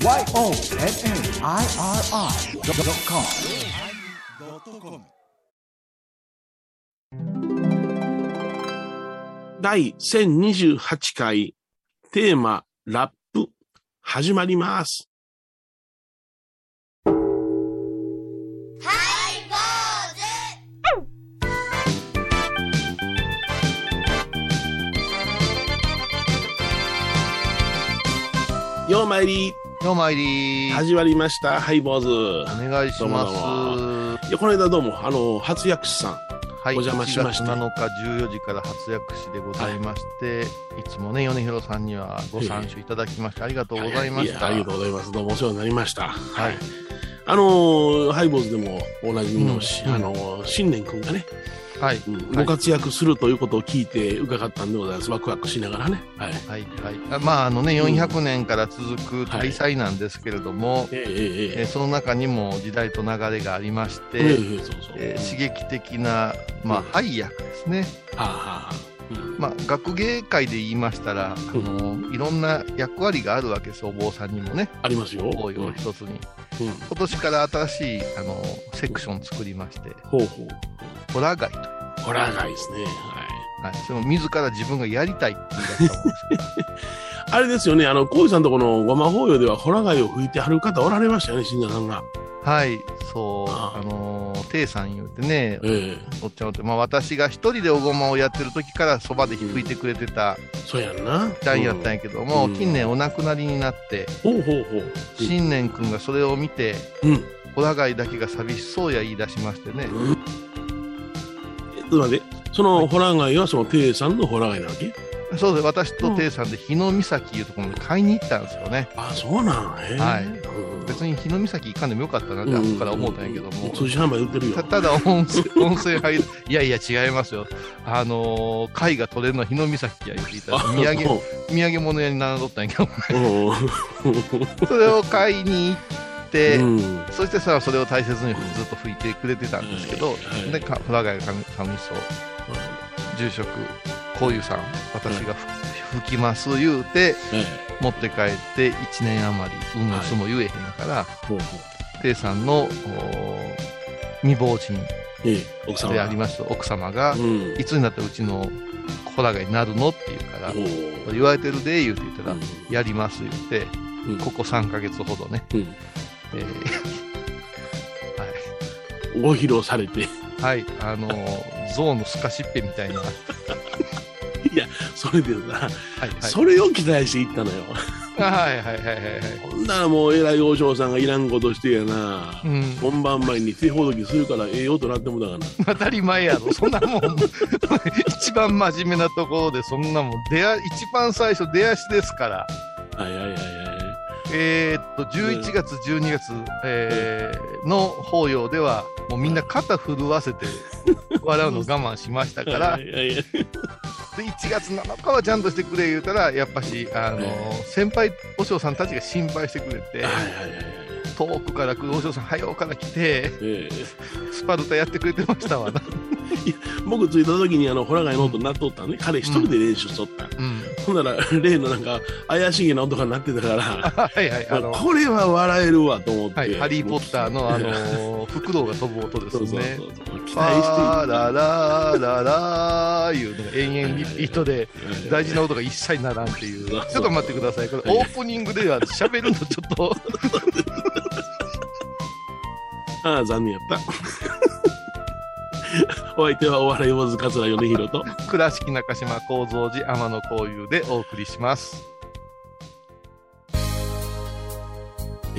YONNIRI.com 第1028回テーマラップ始まります。ようまいりようまいり始まりました。ハイボーズ。お願いします。もいや、この間どうも、あの、初薬師さん。はい、お邪魔しまして1月7日14時から初薬師でございまして、い、つもね、米広さんにはご参集いただきまして、ありがとうございました。ありがとうございます。どうもお世話になりました。はい。あの、ハイボーズでもおなじみのし、うんあの、新年くんがね、はい。うんはいご活躍するということを聞いて伺ったんでございます。ワクワクしながらね。はい。はい。はい。あまあ、あのね、400年から続く大祭なんですけれども、えええーその中にも時代と流れがありまして、ええええそうそう。えー刺激的な、まあ、配役ですね。はあ、はあ、うんまあ、学芸会で言いましたら、あのいろんな役割があるわけです、お坊さんにもね、ありますよ。一つに。うん今年から新しいあのセクション作りまして、ほうほう。ホラー街という、ホラー街ですね。はい。はい、それも自ら自分がやりたいって言い出したもんですけど、あれですよね、あの、コイさんとこのごま法要ではホラー街を吹いてはる方おられましたよね、信者さんが。はい、そう、あああのー、テイさん言うてね、ええおっちゃんおって、まあ、私が一人でおごまをやってる時からそばで吹いてくれてたそうやんな。みたいやったんやけども、うん近年お亡くなりになって、ほうほうほう。新年君がそれを見て、うん。ホラー街だけが寂しそうや言い出しましてね、うん。えっと待って、そのホラー街はそのテイさんのホラー街なわけ？そうで私とテイさんで日の岬いうところに買いに行ったんですよね。あ、そうなんへえ。はい。うん。別に日の岬行かんでもよかったなって後から思ったんやけども、通信販売売ってるよた。ただ温泉温泉入るいやいや違いますよあのー貝が取れるのは日の岬や言っていたらあ土産土産物屋に並ん。どったん。やけどうん。それを買いに行って、うん。そしてさそれを大切にずっと拭いてくれてたん。ですけど、はいでかフラガイ神神荘住職こういうさん私がふ拭きます言うてえ持って帰って1年余り運の巣も言えへんから、えほうほう。テイさんのお未亡人であります奥様が、うん。いつになったらうちのホラガイになるのって言うから、言われてるで言うて言ったら、うん。やります言って、うん。ここ3ヶ月ほどね、うん。えー ご披露されて、はい、はい、あのー、象のスカシッペみたいな、はい、それでさ、はい、それを期待していったのよ。はい、はい、はい、はい、はい、ほんならもう偉い王将さんがいらんことしてやな。うん、本番前に手ほどきするからええよとなってもだからな。当たり前やろ、そんなもん、一番真面目なところで、そんなもん、出一番最初、出足ですから。はいはいはいはい。えーっと、11月、12月、えーの法要では、もうみんな肩震わせて笑うの我慢しましたから、はいはいはいで1月7日はちゃんとしてくれ言うたら、やっぱし、あのえ先輩和尚さんたちが心配してくれて。遠くから来る和尚さん、早うから来て、ええスパルタやってくれてましたわな。僕着いた時にあのホラガイの音鳴っとったね。彼一人で練習しとった。うん。ほんなら 例のなんか怪しげな音が鳴ってたから、はいはい、これは笑えるわと思って。はい、ハリー・ポッターの、あのー、フクロウが飛ぶ音ですそうそうそうね。期パ待してーララーララーいうのが延々リピートで大事な音が一切ならんっていう。ちょっと待ってください。これオープニングでは喋るのちょっと。ああ、残念やった。お相手はお笑い坊主桂米宏と。倉敷中島幸三寺天野幸雄でお送りします。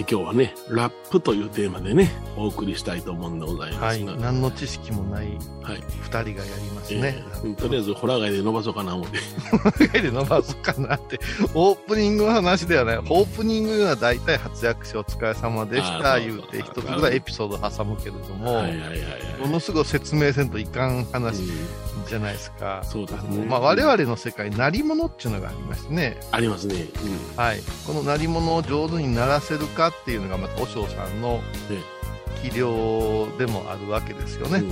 今日はね、ラップというテーマでね、お送りしたいと思うんでございまはい。すが。何の知識もないはい。二人がやりますえね。ーとりあえず、ホラー街で伸ばそうかな思って。で伸ばすかなって。オープニングの話ではない。オープニングは大体活躍しお疲れ様でした。言うて一つぐらいエピソード挟むけれども、はいはいはいはい。ものすごい説明せんといかん話うんじゃないですか。そうですねまあ、我々の世界、鳴り物っていうのがありましてね。ありますね。うん。はい。この鳴り物を上手に鳴らせるかっていうのが、また、和尚さんのえ技量でもあるわけですよね。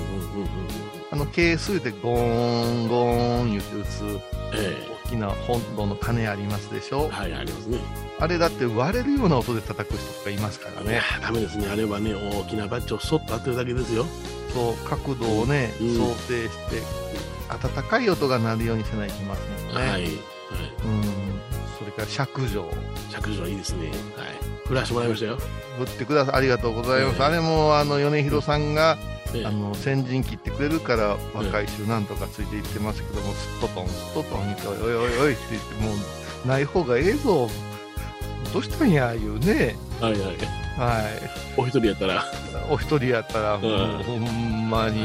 あの、係数でゴーン、ゴーン言って打つ、えきな本堂の鐘ありますでしょはい、ありますね。あれだって割れるような音で叩く人とかいますからねダメですね。あれはね、大きなバッジをそっと当てるだけですよ。そう角度をね、うん。想定して温かい音が鳴るようにせないといけませんよね、はい。はい。うん。それから尺状。尺状いいですね。はい。振らしてもらいましたよ。振ってください。ありがとうございます、ええ。あれもあの米広さんがええ。あの先陣切ってくれるから若い衆なんとかついていってますけども、すっととんすっととん言っておいおいおいおいって言ってもうない方がええぞ。どうしたんやいうね。はいはい。はい。お一人やったら。お一人やったらうん。ほんまに、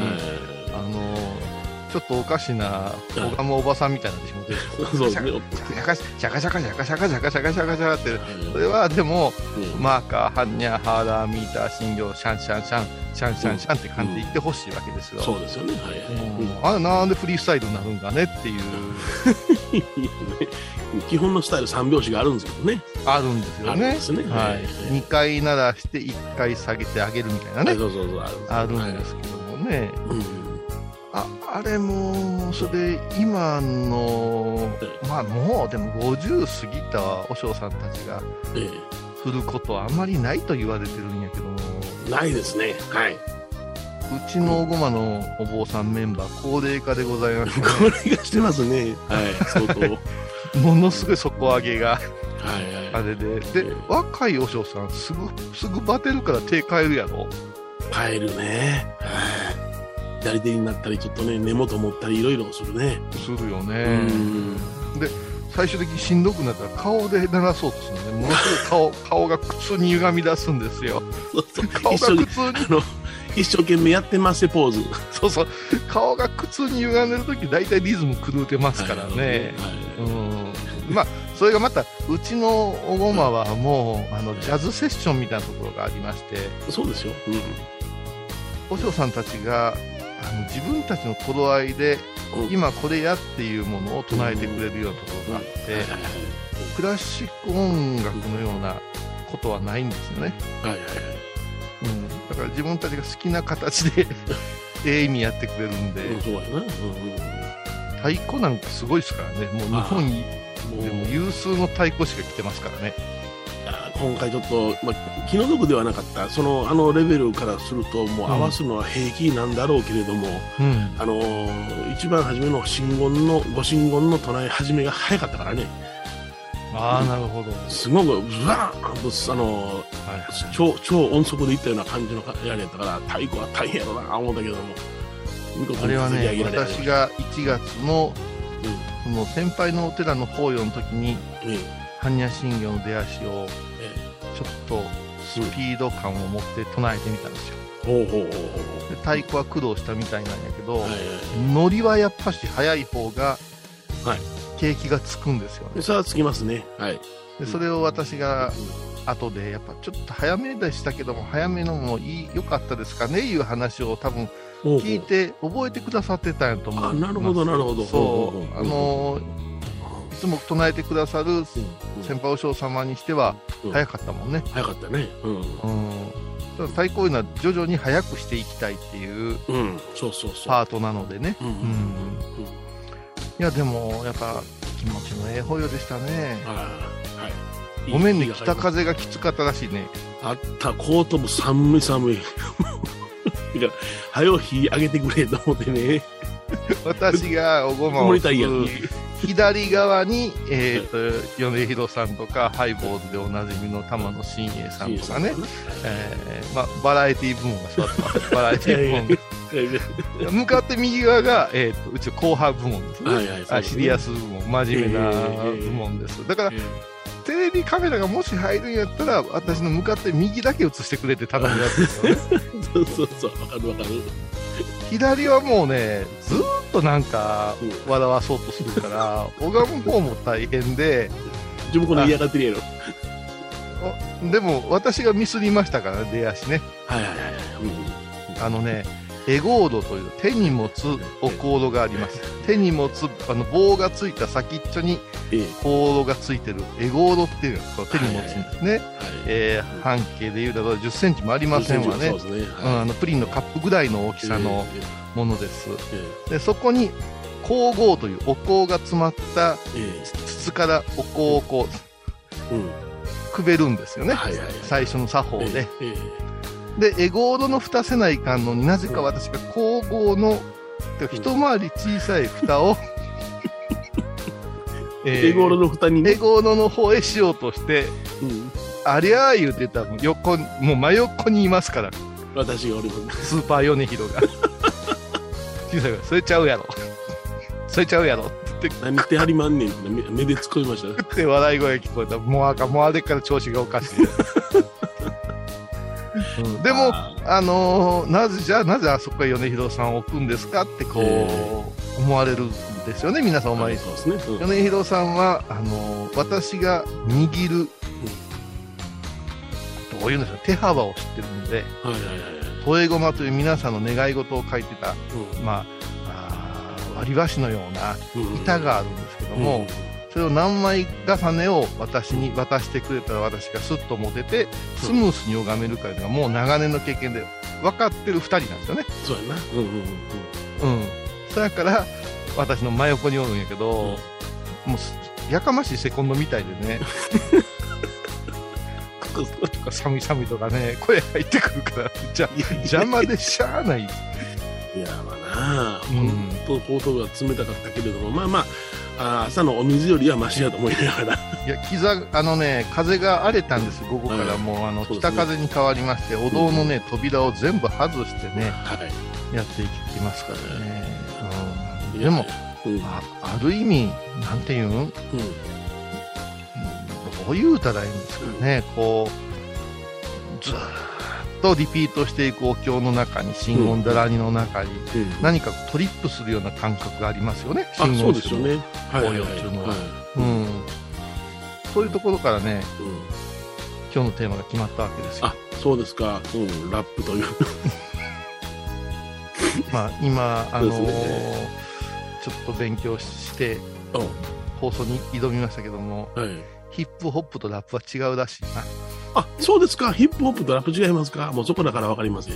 あのちょっとおかしなうん小鴨おばさんみたいな私も出て そうですね。シャカシャカシャカシャカシャカシャカシャカシャカシャカってそれは、はでもうんマーカーハンニャハーダーミーター診療シャンシャンシャンシャンシャンシャンって感じで言ってほしいわけですよ、そうですよね。はいはい。うんあれなんでフリースタイルになるんかねっていううん基本のスタイル三拍子があるんですけどね。あるんですよねですね。はい、2回鳴らして1回下げてあげるみたいなねそうそうそう。あるんですけどもねうん。ああれもそれ今のまあもうでも50過ぎた和尚さんたちがえ振ることはあんまりないと言われてるんやけどもえないですね。はい。うちのおごまのお坊さんメンバー高齢化でございまして、ね、これがしてますね。はい。相当。は いものすごい底上げがあはい。れでで若い和尚さんすぐすぐバテるから手変えるやろ？パエルね。はい。左手になったり、ちょっとね、根元持ったり、いろいろするね。するようねん。最終的にしんどくなったら顔で鳴らそうとするのねものすごい顔 顔が苦痛に歪み出すんですよそうそう顔が苦痛に一生懸命やってますポーズ。そうそう顔が苦痛に歪んでる時大体リズム狂うてますからね、はいうんまあそれがまたうちのおごまはもうあのジャズセッションみたいなところがありましてそうですよ。うん。和尚さんたちがあの自分たちの頃合いでうん。今これやっていうものを唱えてくれるようなところがあって、クラシック音楽のようなことはないんですよね、はいはいはい。うん、だから自分たちが好きな形で ええ意味やってくれるんで、うんそうやな。うん太鼓なんかすごいですからね。もう日本。でも有数の太鼓しか来てますからね今回ちょっと、まあ、気の毒ではなかった。その、あのレベルからすると、もう合わすのは平気なんだろうけれども、うん。あのー一番初めの真言の、ご真言の唱え始めが早かったからね。ああなるほど、はいすごく、ブワーンと、あのー超、超音速でいったような感じのやりやったから、太鼓は大変やろな、思ったけども。あれはね私が1月のその先輩のお寺の法要の時にうん、え般若心経の出足をえちょっとスピード感を持って唱えてみたんですよ。ほうほうほうほうで太鼓は苦労したみたいなんやけど、はいはいノリはやっぱし速い方がはい。景気がつくんですよね。で、それはつきますね。はい。でそれを私が後でやっぱちょっと早めでしたけども早めのもいい良かったですかねいう話を多分聞いて覚えてくださってたんやと思うあなるほどなるほど。そほうあのいつも唱えてくださる先輩お嬢様にしては早かったもんね、早かったね。うん。うん、ただ太鼓いうのは徐々に早くしていきたいっていう。そうそうそう。パートなのでね、うん。いやでもやっぱ気持ちのええ保養でしたねはい。ごめんね北風がきつかったらしいねあった、コートも寒い寒い。だから、早う火上げてくれと思ってね。私がおごまを守りたいやん。左側に、えー、と米広さんとかハイボーズでおなじみの玉野真栄さんとかね、えーまあ、バラエティ部門が座ってます。バラエティ部門。が向かって右側が、えー、とうち後派部門ですね、はいはい。あシリアス部門真面目な部門です。だからえテレビカメラがもし入るんやったら私の向かって右だけ映してくれって頼むやつですよね。え そうそうそう。わかるわかる。左はもうねずーっとなんかうん笑わそうとするから 拝む方も大変で自分この嫌がってるやろ。でも私がミスりましたからね出足ねはいはいはいはい。あのねエゴードという手に持つお香炉があります。手に持つあの棒がついた先っちょにええ。香炉がついてるエゴードっていうのを手に持つんですね、はい。えー半径でいうと1 0センチもありませんわね。ね。うんあのプリンのカップぐらいの大きさのえものです。ええ。でそこに香香合というお香が詰まったえ筒からお香をこうえうん。くべるんですよね、はいはいはい。最初の作法で。えで、エゴードの蓋せないかんのになぜか私が香合の、てか一回り小さい蓋を、えエゴールの蓋に？エね。ゴードの方へしようとして、うん。ありゃー言うてたら横に、もう真横にいますから、私がおります。スーパーヨネヒロが。小さいから、それちゃうやろ。それちゃうやろって何してはりまんねんって目目で突っ込みましたね。言って笑い声聞こえた。もうあかん、もうあれから調子がおかしい。うん。でも、ああのーなぜ、じゃあなぜあそこへ米広さんを置くんですかってこう、え思われるんですよね、皆さんおー、前。ね。うん米広さんは、あのー私が握る、どういうんでしょう、手幅を知ってるんで、はいはいはいはい。添え駒という皆さんの願い事を書いてた、うん。まあ、割り箸のようなうん。板があるんですけども、それを何枚重ねを私に渡してくれたら私がスッと持てて、スムースに拝めるかいうのがもう長年の経験で分かってる2人なんですよね。そうやな。うんうんうんうん。そやから、私の真横におるんやけど、もうす、やかましいセコンドみたいでね、とか寒い寒いとかね、声入ってくるから、じゃ邪魔でしゃあない。いや、まあなあ、うん本当、後頭部が冷たかったけれども、まあまあ、あー朝のお水よりはマシやと思いながら。いや、膝、あのね、風が荒れたんです、午後からもう、あの、ね北風に変わりまして、お堂のね、扉を全部外してね、はい。やっていきますからね。うん、でも、、うん。あある意味、なんていう？んうん。どう言うたらい？いんですかね、こう、ずーっとリピートしていくお経の中に、真言だらにの中に、うん何かトリップするような感覚がありますよね、あ、真言そうですよね。はいはいはい。紅葉っていうのは。そういうところからね、うん今日のテーマが決まったわけですよ。あ、そうですか。うん、ラップという。まあ、今、あのーそうですちょっと勉強して、うん放送に挑みましたけども、はい。ヒップホップとラップは違うらしいな。あ、そうですか。ヒップホップとラップ違いますか？もうそこだからわかりません。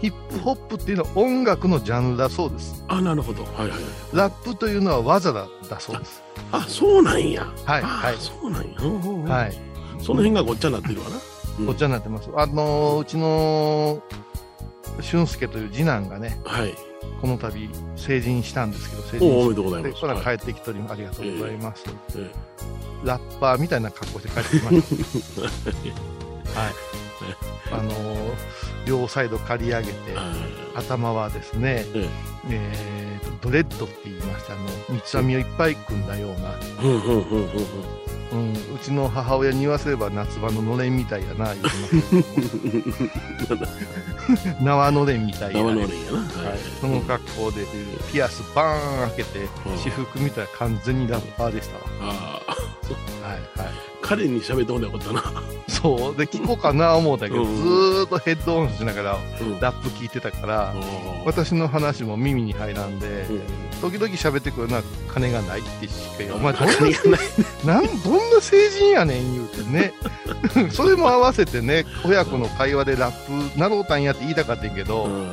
ヒップホップっていうのは音楽のジャンルだそうです。あ、なるほど。はいはいはい。ラップというのは技だだそうです。あ、そうなんや。はい、あはい。そうなんや。はい。その辺がごっちゃになってるわな。うんこっちになってます。あのーうちの、俊介という次男がね、はい。この度成人したんですけど、成人して、でとうございます。これは帰はいってきております。ありがとうございます。えラッパーみたいな格好して帰ってきました。はい。あのー両サイド刈り上げて頭はですね、ええ。ーとドレッドって言いまして、あの、三つ編みをいっぱい組んだような、うんうちの母親に言わせれば夏場ののれんみたいやな、言って 縄のれんみたいや。生ねのれんやな。は、はい。その格好で、ピアスバーン開けて、うん。私服見たら完全にラッパーでしたわ。はい、はい。彼に喋ってもらよかったな。そう。で、聞こうかな思うたけど、うんずーっとヘッドオンしながらうんラップ聞いてたから、私の話も耳に入らんで、うん時々喋ってくるのは金がないってしか言うお前どんな金がない。なんどんな成人やねん言うてね。それも合わせてね、親子の会話でラップなろうたんやって言いたかったんやけど、うん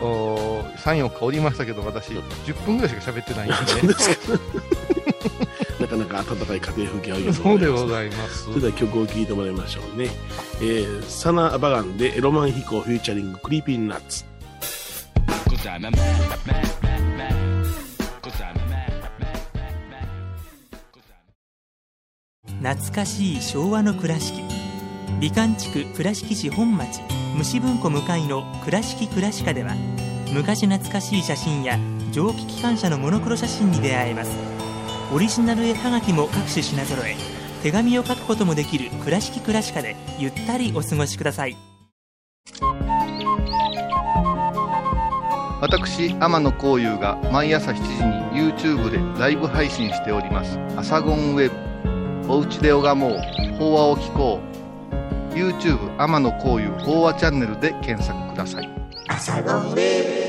お3、4日おりましたけど、私、10分ぐらいしか喋ってないんそうでね。ですか。なかなか温かい家庭風景あるよそうでご。ざいますそ。れでは曲を聴いてもらいましょうね。えー、サナ・バガンでロマン飛行フューチャリングクリーピーナッツ。懐かしい昭和の倉敷美観地区倉敷市本町虫文庫向かいの「倉敷倉歯科」では昔懐かしい写真や蒸気機関車のモノクロ写真に出会えますオリジナル絵はがきも各種品揃え手紙を書くこともできる「倉敷倉歯科」でゆったりお過ごしください私、天野幸雄が毎朝7時に YouTube でライブ配信しております。アサゴンウェブ。おうちで拝もう。法話を聞こう。YouTube 天野幸雄法話チャンネルで検索ください。Cause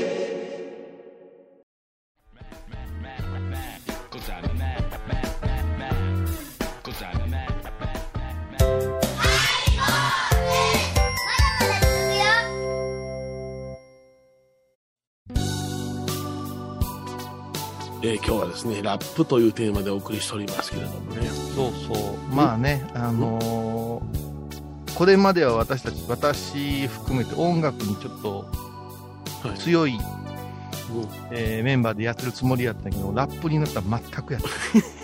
ええー今日はですね、ラップというテーマでお送りしておりますけれどもね。そうそう。まあね、あのーこれまでは私たち、私含めて音楽にちょっとはい強い、うんえーメンバーでやってるつもりやったけど、ラップになったら全くやってない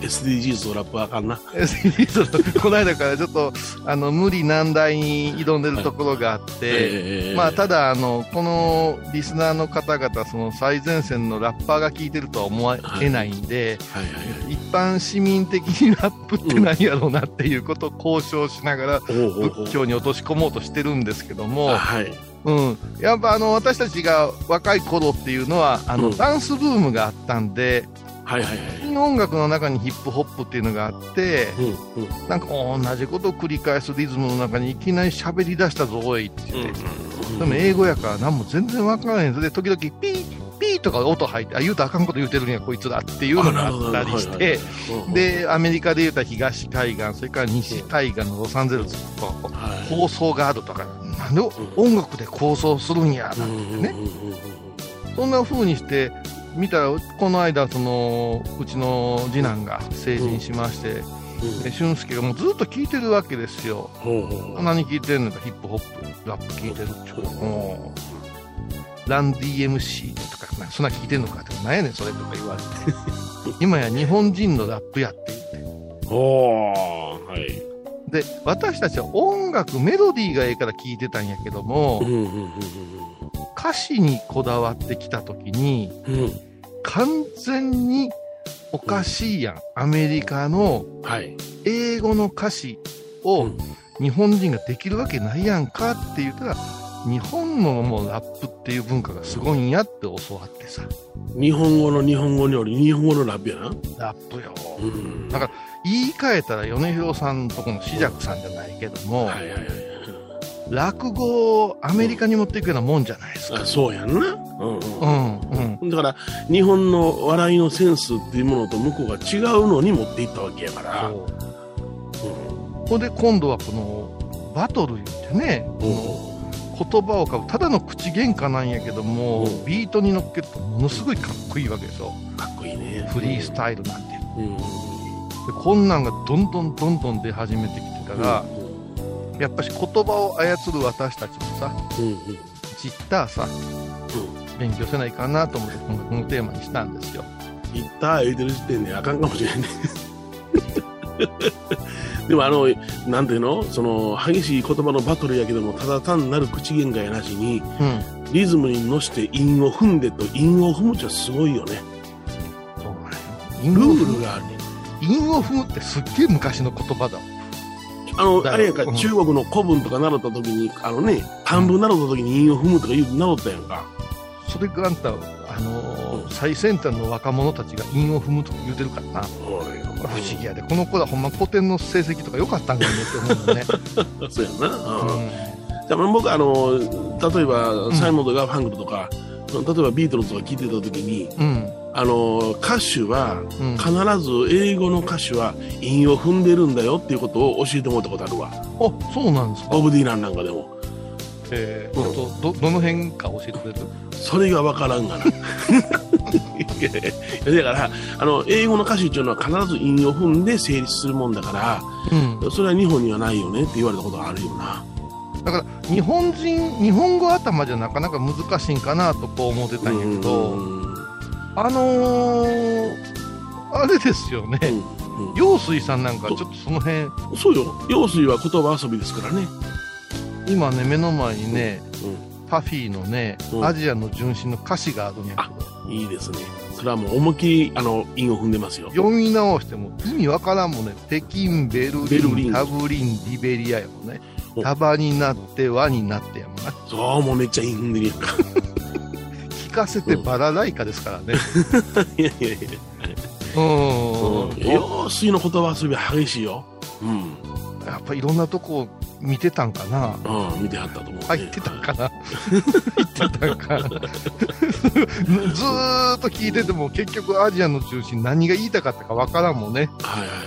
SDGs とラップはあかんな。SDGs この間からちょっとあの無理難題に挑んでるところがあって、えーまあ、ただあの、このリスナーの方々、その最前線のラッパーが聞いてるとは思えないんで、はいはいはい。一般市民的にラップって何やろうなっていうことを交渉しながら、仏教に落とし込もうとしてるんですけども、あはい。うん、やっぱあの私たちが若い頃っていうのはあの、うんダンスブームがあったんで、はいはいはい。音楽の中にヒップホップっていうのがあって、うんうん。なんか同じことを繰り返すリズムの中にいきなり喋り出したぞおいって言って、でも英語やから何も全然わからへん。ぞで時々ピーピーとか音入ってあ言うとあかんこと言うてるんやこいつらっていうのがあったりして、でアメリカで言うたら東海岸それから西海岸のロサンゼルスとはい。放送があるとかなんで音楽で構想するんやなんてね、うんうんうん。そんな風にして見たらこの間そのうちの次男が成人しまして、うん。で俊介がもうずっと聞いてるわけですよ。ほうほうほう。何聞いてるのか？ヒップホップラップ聞いてる？っちゅうからもうラン DMC とかなそんな聞いてんのかってなんやねんそれとか言われて。今や日本人のラップやって言ってはい。で私たちは音楽メロディーがええから聞いてたんやけども、うんうんうん歌詞にこだわってきた時にうんうん。完全におかしいやんアメリカのはい。英語の歌詞をうん日本人ができるわけないやんかって言ったら日本のもうラップっていう文化がすごいんやって教わってさ日本語の日本語により日本語のラップやな。ラップようんだから言い換えたら米広さんとこの紫尺さんじゃないけども、はいはいはい。落語をアメリカに持っていくようなもんじゃないですか。あそうやんな。うんうん。うんうん。だから日本の笑いのセンスっていうものと向こうが違うのに持っていったわけやから。そう。ここで今度はこのバトル言ってね、言葉を書くただの口喧嘩なんやけども、うん。ビートに乗っけるとものすごいかっこいいわけでしょ。かっこいいね。フリースタイルなんてうん。でこんなんがどんどんどんどん出始めてきてから、やっぱし言葉を操る私たちもさうんうん。ジッターさ、勉強せないかなと思ってこのテーマにしたんですよ。ギター言うてる時点であかんかもしれんね。でもあの、なんていうの？その、激しい言葉のバトルやけども、ただ単なる口喧嘩やなしに、うん。リズムに乗して韻を踏んでと韻を踏むっちゃすごいよね。ルールがあるね。韻を踏むってすっげえ昔の言葉だあの、あれやんか、うん。中国の古文とか習った時に、あのね、漢文習った時に韻を踏むとか言う習ったやんか。それがあんたあのー最先端の若者たちが韻を踏むとか言うてるからな。不思議やで。この子らほんま古典の成績とか良かったんかねって思うのね、そうやな。うん。うんだから僕あの例えばん。サイモンド・ガーファンクルとか、例えばビートルズとか聞いてた時にうんあの歌手はうん。必ず英語の歌手は韻を踏んでるんだよっていうことを教えてもらったことあるわ。あそうなんですか。ボブ・ディランなんかでも。えー、ちょっとどどの辺か教えてくれる？それがわからんがな。だからあの英語の歌手っていうのは必ず韻を踏んで成立するもんだからうん。それは日本にはないよねって言われたことがあるよな。だから日本人日本語頭じゃなかなか難しいんかなとこう思ってたんやけど、うんあのー、あれですよね、うん陽水さんなんかちょっとその辺。そうよ。陽水は言葉遊びですからね。今ね目の前にね、うパフィーのね、うん。アジアの純真の歌詞があるんやけどいいですね。それはもう思いっきり、あの、韻を踏んでますよ。読み直しても意味わからんもんね。北京ベルリンベルリン。タブリンリベリアやもんね。お束になって輪になってやもんな。そう、もうめっちゃ韻踏んでるやんか。聞かせてバラライカですからね いやいやいや。うん、うん。用水の言葉遊びは激しいよ。うん。やっぱいろんなとこ見てたんかなうん、見てはったと思う、ね。入ってたんかな入ってたんかなずーっと聞いてても結局アジアの中心何が言いたかったかわからんもんねはいはいはいは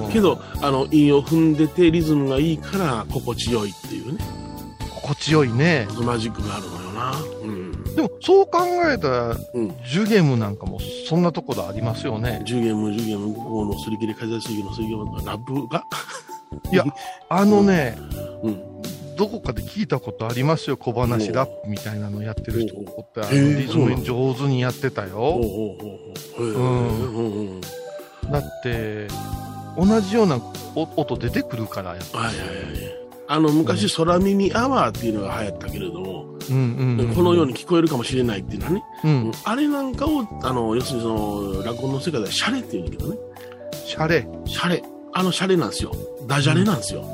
い。うんけど、あの、韻を踏んでてリズムがいいから心地よいっていうね。心地よいねマジックがあるのよな。うん。でも、そう考えたら、うん。ジュゲムなんかもそんなところありますよね。10ゲーム、10ゲーム、このすり切り風水魚の水魚のラップが、いや、あのね、うん。どこかで聞いたことありますよ、小話ラップみたいなのやってる人おって、リズム上手にやってたよ。だ。って、同じようなお音出てくるから、やっぱはいはいはい。あの、昔、空耳アワーっていうのが流行ったけれども、うんうんうん、このように聞こえるかもしれないっていうのはね、うん、あれなんかを、あの、要するにその、落語の世界ではシャレっていうんだけどね、シャレ。シャレ。あのシャレなんですよ。ダジャレなんですよ。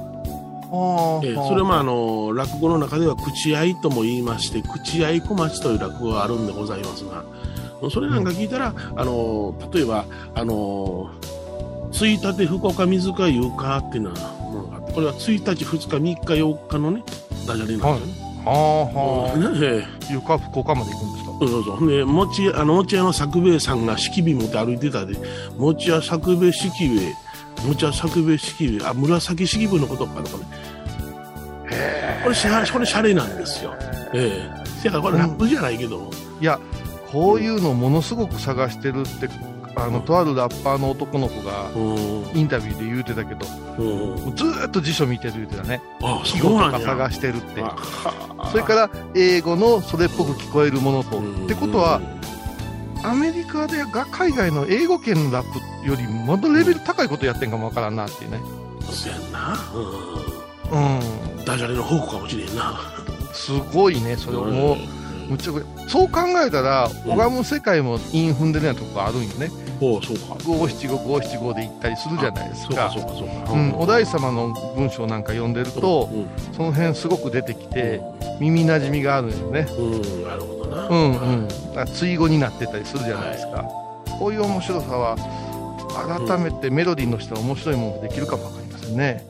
あええそれもあの、落語の中では口合いとも言いまして、口合い小町という落語があるんでございますが、それなんか聞いたら、あの、例えば、あの、ついたて福岡水かいうかっていうのはこれは1日、2日、3日、4日のね、ダジャレなんですよね。はあはうんええあ。床福岡まで行くんですか？そうそうそう。で、餅屋、あの、餅屋の作兵衛さんが式火持って歩いてたで、餅屋作兵衛式兵衛、餅屋作兵衛式兵衛、あ、紫式部のことかな、これ。これこれシャレなんですよ。ええせやからこれラップじゃないけど、いや、こういうのものすごく探してるって、あの、とあるラッパーの男の子がうん、インタビューで言うてたけど、ずーっと辞書見てる言うてたね。あ、季語とかそうなんや。探してるって。それから、英語のそれっぽく聞こえるものと。うんってことは、、アメリカでが海外の英語圏のラップよりもっとレベル高いことやってんかもわからんなっていうね。そうやんな。ううん。ん。ダジャレの宝庫かもしれんな。すごいね、それをもう、むちゃくちゃ。そう考えたら、うん拝む世界も韻踏んでるようなとこあるんよね。おうそうか。五七五五七五で行ったりするじゃないですか。そうか、そうか、そうか。うん、お大師様の文章なんか読んでると、うん、その辺すごく出てきて、耳なじみがあるんよね。うん、うんなるほどな。うんうん。だから追語になってたりするじゃないですか。こういう面白さは、改めてメロディーの人は面白いものができるかもわかりませんね。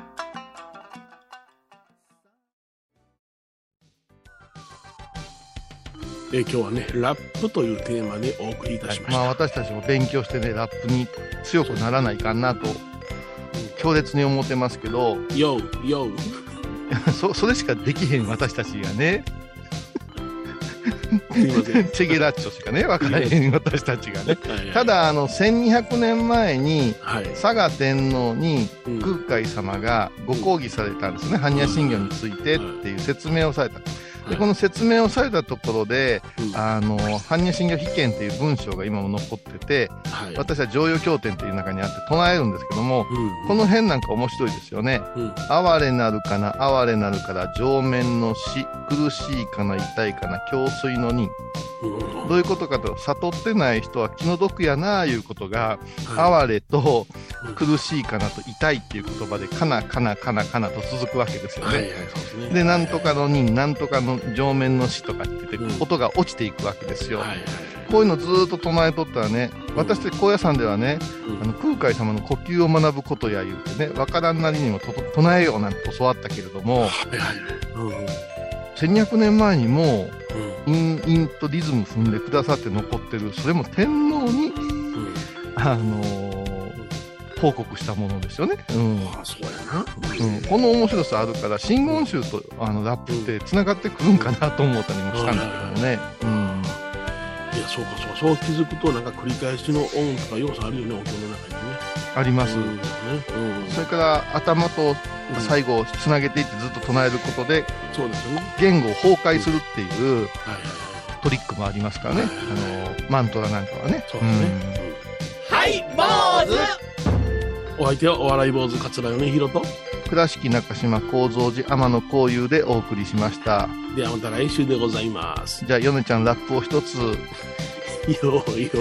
えー今日はね、ラップというテーマでお送りいたしました。まあ私たちも勉強してね、ラップに強くならないかなと、強烈に思ってますけど、よう、よう。そそれしかできへん私たちがね。チェゲラッチョしかね、分からへん私たちがね。はいはいた、だ、あの、1200年前に、はい。佐賀天皇にうん空海様がご講義されたんですね、般若心経についてっていう説明をされた。で、この説明をされたところで、うんあの、般若心経秘見っていう文章が今も残ってて、はい。私は常用経典っていう中にあって唱えるんですけども、うん、この辺なんか面白いですよね。うん、哀れなるかな、哀れなるから、上面の死、苦しいかな、痛いかな、胸水の人。うんどういうことかと、悟ってない人は気の毒やな、いうことが、は哀れとうん苦しいかなと痛いっていう言葉で、かな、かな、かな、かなと続くわけですよい、はい、はいですね。で、なんとかの人、なんとかの上面の死とかって言ってうん、音が落ちていくわけですよ。はい、はい。こういうのずーっと唱えとったらね、私たち高野山ではね、うんあの空海様の呼吸を学ぶことや言うてね、わからんなりにも唱えようなんて教わったけれども、はい、はい。1200年前にも、うん。韻、韻とリズム踏んでくださって残ってる、それも天皇に、うんあのー報告したものですよね。うん。あ、そうやな。うん、この面白さあるから、真言宗とあのラップって繋がってくるんかなと思ったりもしたんだけどね。うん。いや、そうか、そう、そう気づくと、なんか繰り返しの音とか要素あるよね、お経の中にね。あります。うん、ね。うん。それから頭と最後をつなげていってずっと唱えることでそうですよね。言語を崩壊するっていうはい、はい、はい。トリックもありますからね。あの、マントラなんかはね。そうですね。んはい、坊主お相手はお笑い坊主桂米宏と倉敷中島幸三寺天野幸雄でお送りしました。ではまた来週でございますじゃあ、ヨネちゃんラップを一つ。ようよう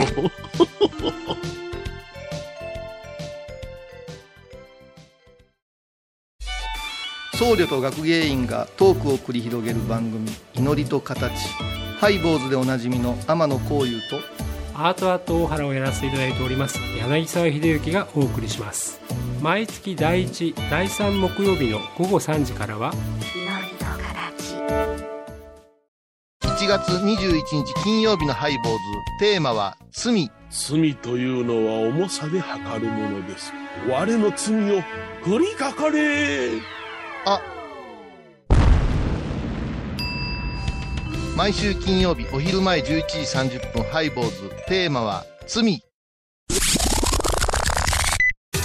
僧侶と学芸員がトークを繰り広げる番組「祈りと形」ハイボーズでおなじみの天野幸雄とアートアート大原をやらせていただいております柳沢秀幸がお送りします毎月第1第3木曜日の午後3時からは1月21日金曜日のハイボーズ。テーマは「罪。罪というのは重さで測るものです。我の罪を振りかかれ」あ。毎週金曜日お昼前11時30分ハイボーズ。テーマは「罪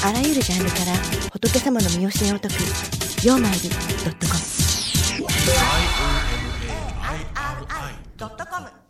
あらゆるジャンルから仏様の身教えを解く「曜マイルドットコム」ドットコム